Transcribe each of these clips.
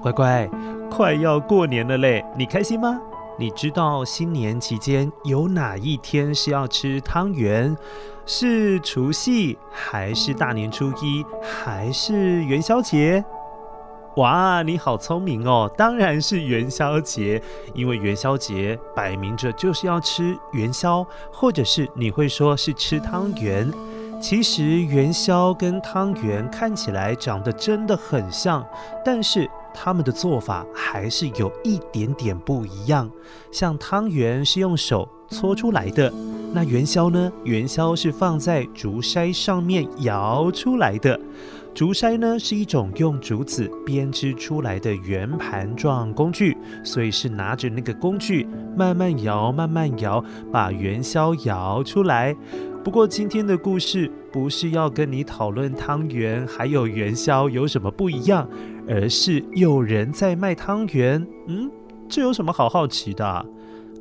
乖乖，快要过年了嘞，你开心吗？你知道新年期间有哪一天是要吃汤圆？是除夕，还是大年初一，还是元宵节？哇，你好聪明哦！当然是元宵节，因为元宵节摆明着就是要吃元宵，或者是你会说是吃汤圆。其实元宵跟汤圆看起来长得真的很像，但是他们的做法还是有一点点不一样。像汤圆是用手搓出来的，那元宵呢？元宵是放在竹筛上面摇出来的。竹筛呢是一种用竹子编织出来的圆盘状工具，所以是拿着那个工具慢慢摇，慢慢摇，把元宵摇出来。不过今天的故事不是要跟你讨论汤圆还有元宵有什么不一样，而是有人在卖汤圆。嗯，这有什么好好奇的？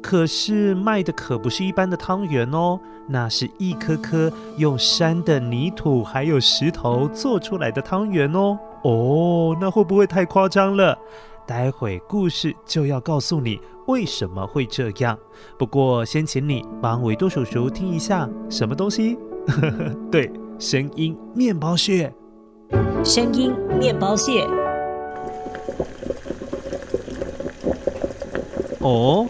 可是卖的可不是一般的汤圆哦，那是一颗颗用山的泥土还有石头做出来的汤圆哦。哦，那会不会太夸张了？待会故事就要告诉你为什么会这样。不过先请你帮维多叔叔听一下什么东西？对，声音面包屑。声音面包屑。哦，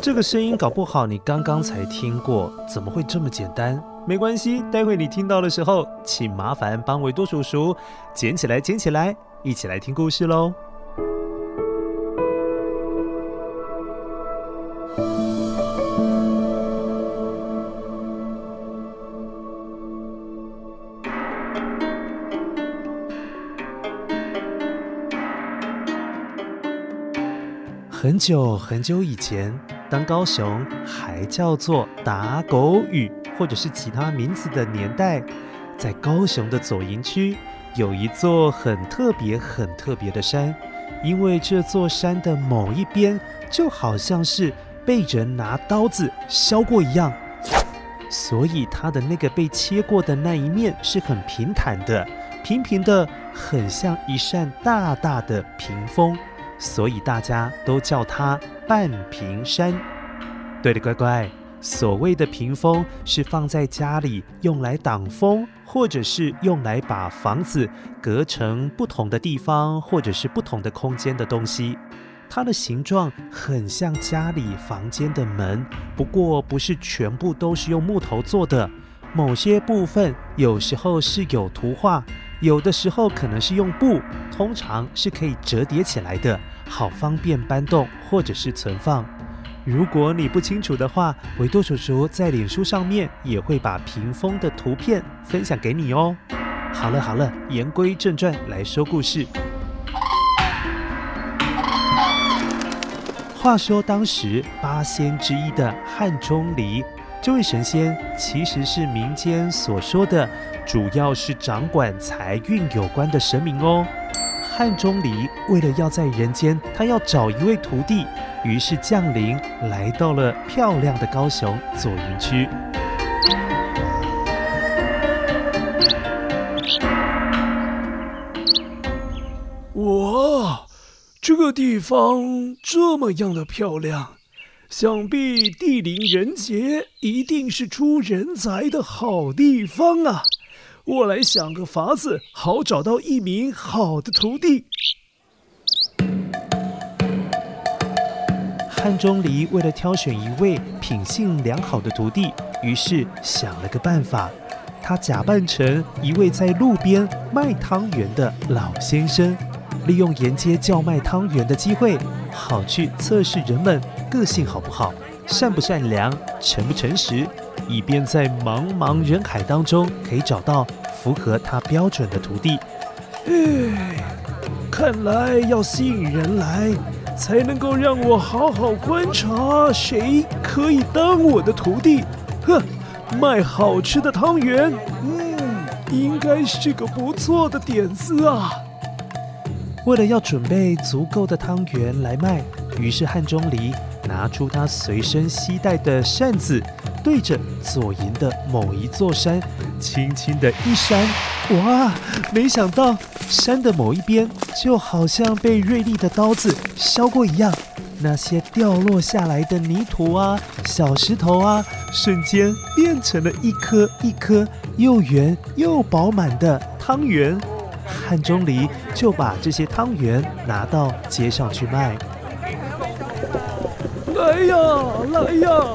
这个声音搞不好你刚刚才听过，怎么会这么简单？没关系，待会你听到的时候，请麻烦帮维多叔叔捡起来，捡起来，一起来听故事喽。很久很久以前，当高雄还叫做打狗屿，或者是其他名字的年代，在高雄的左营区有一座很特别、很特别的山，因为这座山的某一边就好像是被人拿刀子削过一样，所以它的那个被切过的那一面是很平坦的，平平的，很像一扇大大的屏风。所以大家都叫它半屏山。对了，乖乖，所谓的屏风是放在家里用来挡风，或者是用来把房子隔成不同的地方，或者是不同的空间的东西。它的形状很像家里房间的门，不过不是全部都是用木头做的，某些部分有时候是有图画。有的时候可能是用布，通常是可以折叠起来的，好方便搬动或者是存放。如果你不清楚的话，维多叔叔在脸书上面也会把屏风的图片分享给你哦。好了好了，言归正传，来说故事。话说当时八仙之一的汉钟离，这位神仙其实是民间所说的。主要是掌管财运有关的神明哦。汉钟离为了要在人间，他要找一位徒弟，于是降临来到了漂亮的高雄左营区。哇，这个地方这么样的漂亮，想必地灵人杰，一定是出人才的好地方啊！我来想个法子，好找到一名好的徒弟。汉钟离为了挑选一位品性良好的徒弟，于是想了个办法。他假扮成一位在路边卖汤圆的老先生，利用沿街叫卖汤圆的机会，好去测试人们个性好不好，善不善良，诚不诚实，以便在茫茫人海当中可以找到符合他标准的徒弟。哎，看来要吸引人来，才能够让我好好观察谁可以当我的徒弟。哼，卖好吃的汤圆，嗯，应该是个不错的点子啊。为了要准备足够的汤圆来卖，于是汉钟离拿出他随身携带的扇子，对着左营的某一座山，轻轻的一扇，哇！没想到山的某一边就好像被锐利的刀子削过一样，那些掉落下来的泥土啊、小石头啊，瞬间变成了一颗一颗又圆又饱满的汤圆。汉钟离就把这些汤圆拿到街上去卖。来呀，来呀！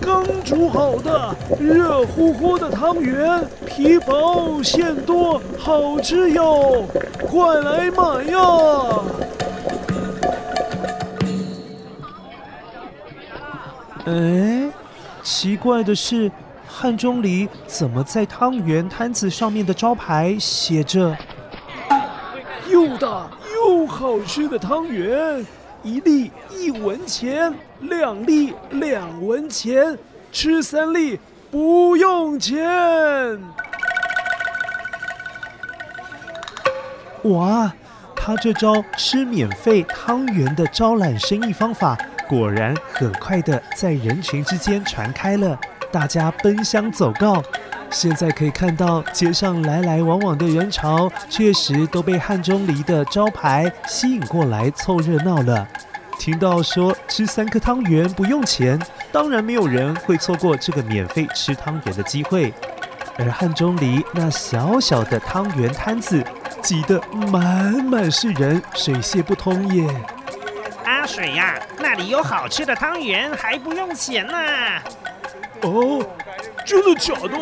刚煮好的热乎乎的汤圆，皮薄馅多，好吃哟！快来买呀！哎，奇怪的是，汉钟离怎么在汤圆摊子上面的招牌写着？又大又好吃的汤圆，一粒一文钱，两粒两文钱，吃三粒不用钱。哇，他这招吃免费汤圆的招揽生意方法，果然很快的在人群之间传开了，大家奔相走告。现在可以看到街上来来往往的人潮，确实都被汉中离的招牌吸引过来凑热闹了。听到说吃三颗汤圆不用钱，当然没有人会错过这个免费吃汤圆的机会。而汉中离那小小的汤圆摊子挤得满满是人，水泄不通耶。阿水呀，那里有好吃的汤圆，还不用钱呢。哦。真的假的？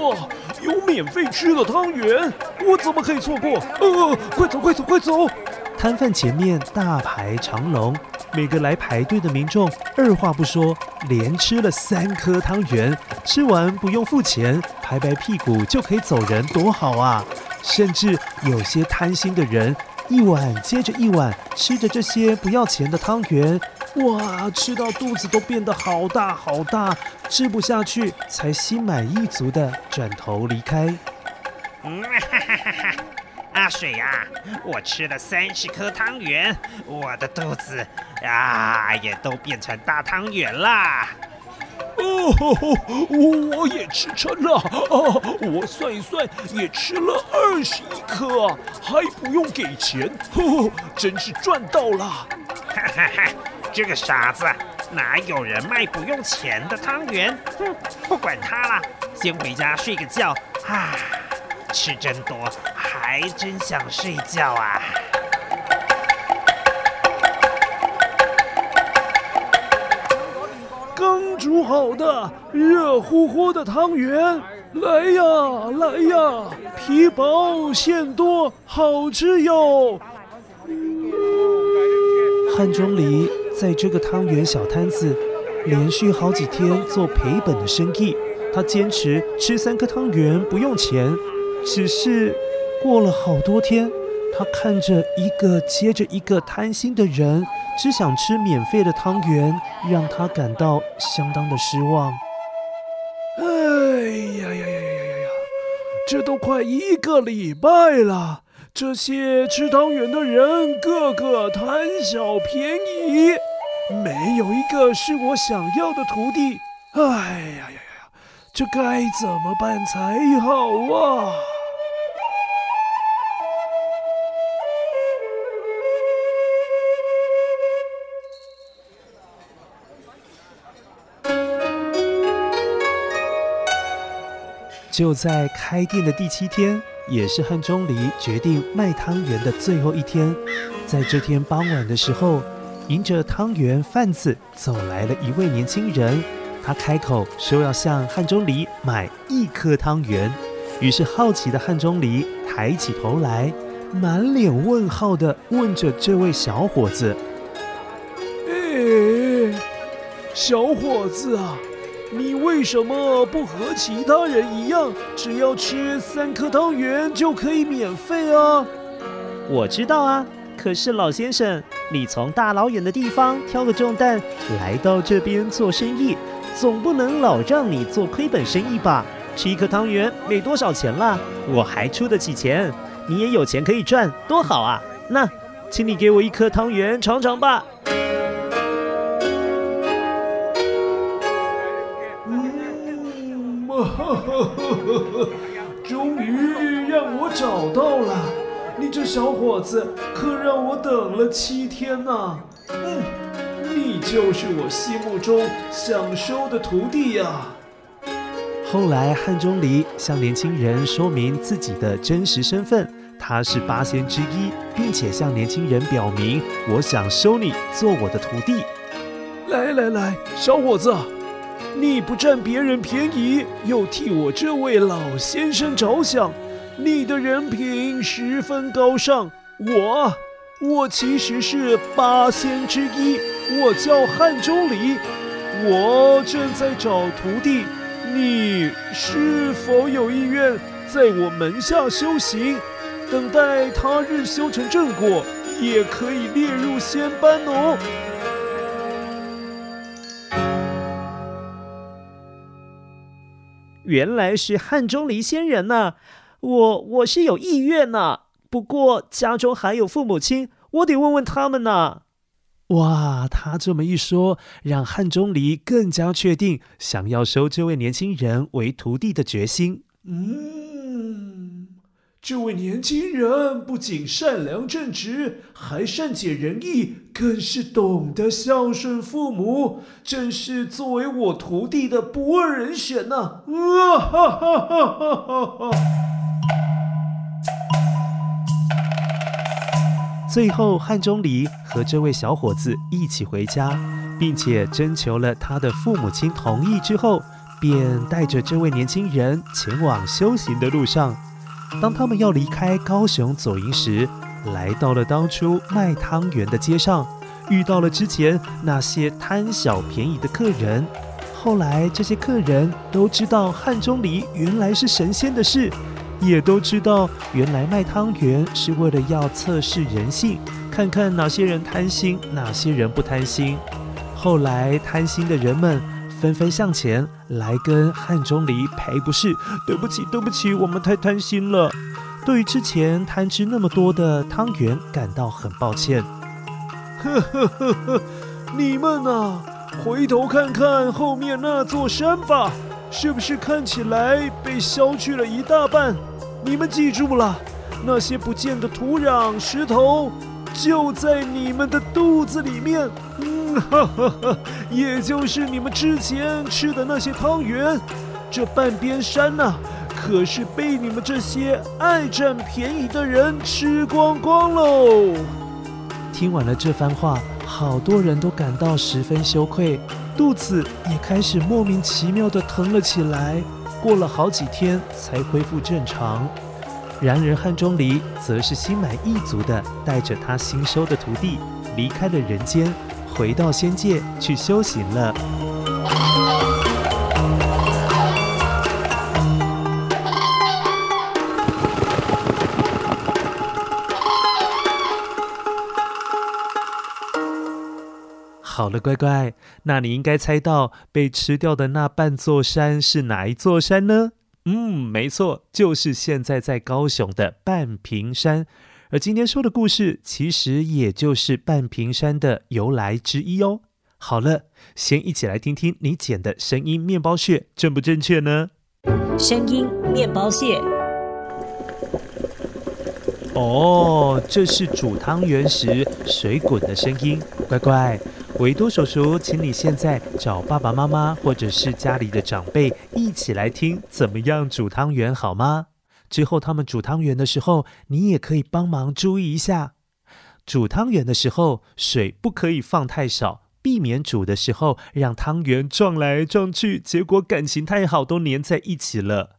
有免费吃的汤圆，我怎么可以错过？呃，快走快走快走！摊贩前面大排长龙，每个来排队的民众二话不说，连吃了三颗汤圆，吃完不用付钱，拍拍屁股就可以走人，多好啊！甚至有些贪心的人，一碗接着一碗吃着这些不要钱的汤圆。哇！吃到肚子都变得好大好大，吃不下去，才心满意足地转头离开。嗯，哈哈哈哈！阿水呀，我吃了三十颗汤圆，我的肚子啊也都变成大汤圆啦。哦吼吼，我也吃撑了，啊，我算一算也吃了二十一颗啊，还不用给钱，呵呵，真是赚到了。哈哈哈。这个傻子，哪有人卖不用钱的汤圆？哼，不管他了，先回家睡个觉。啊，吃真多，还真想睡觉啊！刚煮好的热乎乎的汤圆，来呀来呀，皮薄馅多，好吃哟！汉钟离。在这个汤圆小摊子，连续好几天做赔本的生意，他坚持吃三颗汤圆不用钱。只是过了好多天，他看着一个接着一个贪心的人，只想吃免费的汤圆，让他感到相当的失望。哎呀呀呀呀呀呀！这都快一个礼拜了，这些吃汤圆的人个个贪小便宜，没有一个是我想要的徒弟。哎呀呀呀呀，这该怎么办才好啊？就在开店的第七天，也是汉钟离决定卖汤圆的最后一天。在这天傍晚的时候，迎着汤圆贩子走来了一位年轻人。他开口说要向汉钟离买一颗汤圆。于是好奇的汉钟离抬起头来，满脸问号的问着这位小伙子：“哎，小伙子啊！”你为什么不和其他人一样，只要吃三颗汤圆就可以免费啊？我知道啊，可是老先生，你从大老远的地方挑个重担来到这边做生意，总不能老让你做亏本生意吧？吃一颗汤圆没多少钱啦，我还出得起钱，你也有钱可以赚，多好啊！那，请你给我一颗汤圆尝尝吧。终于让我找到了，你这小伙子可让我等了七天呐！嗯，你就是我心目中想收的徒弟呀。后来汉钟离向年轻人说明自己的真实身份，他是八仙之一，并且向年轻人表明，我想收你做我的徒弟。来来来，小伙子。你不占别人便宜，又替我这位老先生着想，你的人品十分高尚。我，我其实是八仙之一，我叫汉钟离，我正在找徒弟，你是否有意愿在我门下修行？等待他日修成正果，也可以列入仙班哦。原来是汉钟离仙人呐、我我是有意愿呐、啊，不过家中还有父母亲，我得问问他们呐、啊。哇，他这么一说，让汉钟离更加确定想要收这位年轻人为徒弟的决心。嗯。这位年轻人不仅善良正直，还善解人意，更是懂得孝顺父母，正是作为我徒弟的不二人选呐！啊哈哈哈哈哈哈！最后，汉钟离和这位小伙子一起回家，并且征求了他的父母亲同意之后，便带着这位年轻人前往修行的路上。当他们要离开高雄走营时，来到了当初卖汤圆的街上，遇到了之前那些贪小便宜的客人。后来，这些客人都知道汉钟离原来是神仙的事，也都知道原来卖汤圆是为了要测试人性，看看哪些人贪心，哪些人不贪心。后来，贪心的人们。纷纷向前来跟汉钟离赔不是，对不起，对不起，我们太贪心了。对于之前贪吃那么多的汤圆感到很抱歉。呵呵呵呵，你们啊，回头看看后面那座山吧，是不是看起来被削去了一大半？你们记住了，那些不见的土壤、石头，就在你们的肚子里面。嗯哈哈哈，也就是你们之前吃的那些汤圆，这半边山呐、可是被你们这些爱占便宜的人吃光光喽！听完了这番话，好多人都感到十分羞愧，肚子也开始莫名其妙的疼了起来。过了好几天才恢复正常。然而汉钟离则是心满意足的带着他新收的徒弟离开了人间。回到仙界去修行了。好了，乖乖，那你应该猜到被吃掉的那半座山是哪一座山呢？嗯，没错，就是现在在高雄的半屏山。而今天说的故事，其实也就是半屏山的由来之一哦。好了，先一起来听听你捡的声音面包屑正不正确呢？声音面包屑。哦，这是煮汤圆时水滚的声音。乖乖，维多叔叔，请你现在找爸爸妈妈或者是家里的长辈一起来听，怎么样煮汤圆好吗？之后他们煮汤圆的时候，你也可以帮忙注意一下。煮汤圆的时候，水不可以放太少，避免煮的时候让汤圆撞来撞去，结果感情太好都粘在一起了。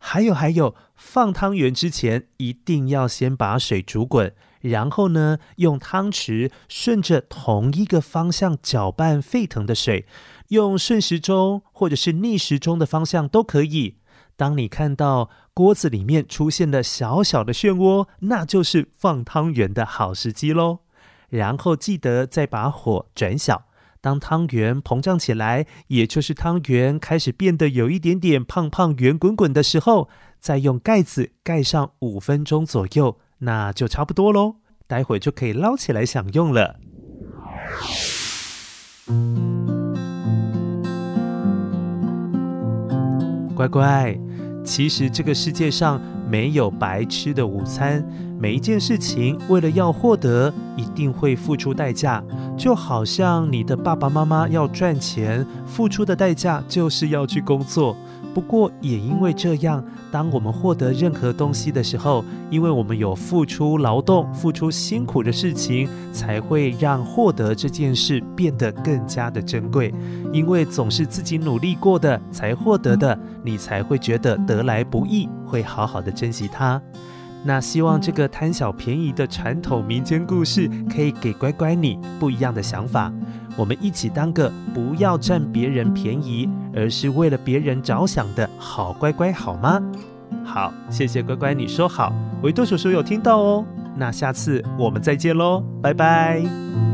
还有还有，放汤圆之前一定要先把水煮滚，然后呢，用汤匙顺着同一个方向搅拌沸腾的水，用顺时钟或者是逆时钟的方向都可以。当你看到锅子里面出现了小小的漩涡，那就是放汤圆的好时机喽。然后记得再把火转小，当汤圆膨胀起来，也就是汤圆开始变得有一点点胖胖圆滚滚的时候，再用盖子盖上五分钟左右，那就差不多喽。待会就可以捞起来享用了。乖乖。其实这个世界上没有白吃的午餐，每一件事情为了要获得，一定会付出代价。就好像你的爸爸妈妈要赚钱，付出的代价就是要去工作。不过，也因为这样，当我们获得任何东西的时候，因为我们有付出劳动、付出辛苦的事情，才会让获得这件事变得更加的珍贵。因为总是自己努力过的才获得的，你才会觉得得来不易，会好好的珍惜它。那希望这个贪小便宜的传统民间故事，可以给乖乖你不一样的想法。我们一起当个不要占别人便宜，而是为了别人着想的好乖乖，好吗？好，谢谢乖乖，你说好，维多叔叔有听到哦。那下次我们再见喽，拜拜。